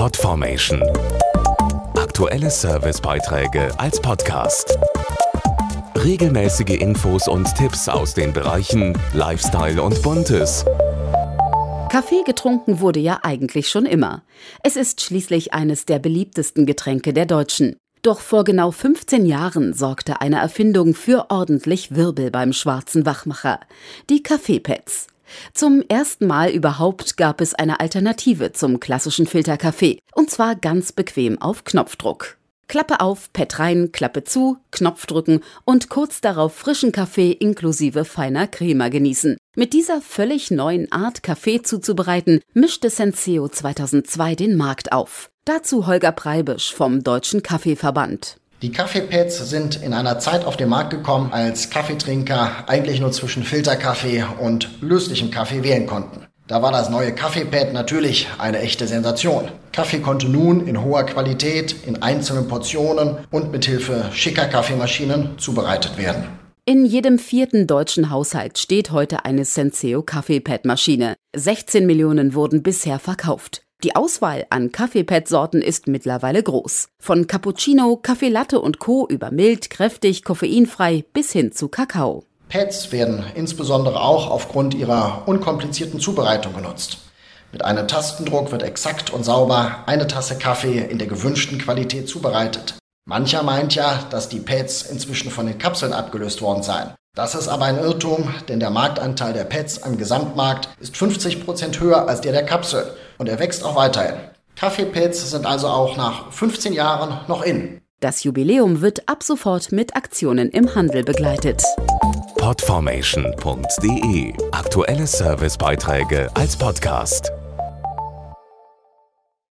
Podformation. Aktuelle Servicebeiträge als Podcast. Regelmäßige Infos und Tipps aus den Bereichen Lifestyle und Buntes. Kaffee getrunken wurde ja eigentlich schon immer. Es ist schließlich eines der beliebtesten Getränke der Deutschen. Doch vor genau 15 Jahren sorgte eine Erfindung für ordentlich Wirbel beim schwarzen Wachmacher. Die Kaffeepads. Zum ersten Mal überhaupt gab es eine Alternative zum klassischen Filterkaffee. Und zwar ganz bequem auf Knopfdruck. Klappe auf, Pad rein, Klappe zu, Knopf drücken und kurz darauf frischen Kaffee inklusive feiner Crema genießen. Mit dieser völlig neuen Art, Kaffee zuzubereiten, mischte Senseo 2002 den Markt auf. Dazu Holger Preibisch vom Deutschen Kaffeeverband. Die Kaffeepads sind in einer Zeit auf den Markt gekommen, als Kaffeetrinker eigentlich nur zwischen Filterkaffee und löslichem Kaffee wählen konnten. Da war das neue Kaffeepad natürlich eine echte Sensation. Kaffee konnte nun in hoher Qualität, in einzelnen Portionen und mithilfe schicker Kaffeemaschinen zubereitet werden. In jedem vierten deutschen Haushalt steht heute eine Senseo Kaffeepad-Maschine. 16 Millionen wurden bisher verkauft. Die Auswahl an Kaffeepad-Sorten ist mittlerweile groß. Von Cappuccino, Kaffee Latte und Co. über mild, kräftig, koffeinfrei bis hin zu Kakao. Pads werden insbesondere auch aufgrund ihrer unkomplizierten Zubereitung genutzt. Mit einem Tastendruck wird exakt und sauber eine Tasse Kaffee in der gewünschten Qualität zubereitet. Mancher meint ja, dass die Pads inzwischen von den Kapseln abgelöst worden seien. Das ist aber ein Irrtum, denn der Marktanteil der Pads am Gesamtmarkt ist 50 Prozent höher als der der Kapsel und er wächst auch weiterhin. Kaffeepads sind also auch nach 15 Jahren noch in. Das Jubiläum wird ab sofort mit Aktionen im Handel begleitet. Podformation.de Aktuelle Servicebeiträge als Podcast.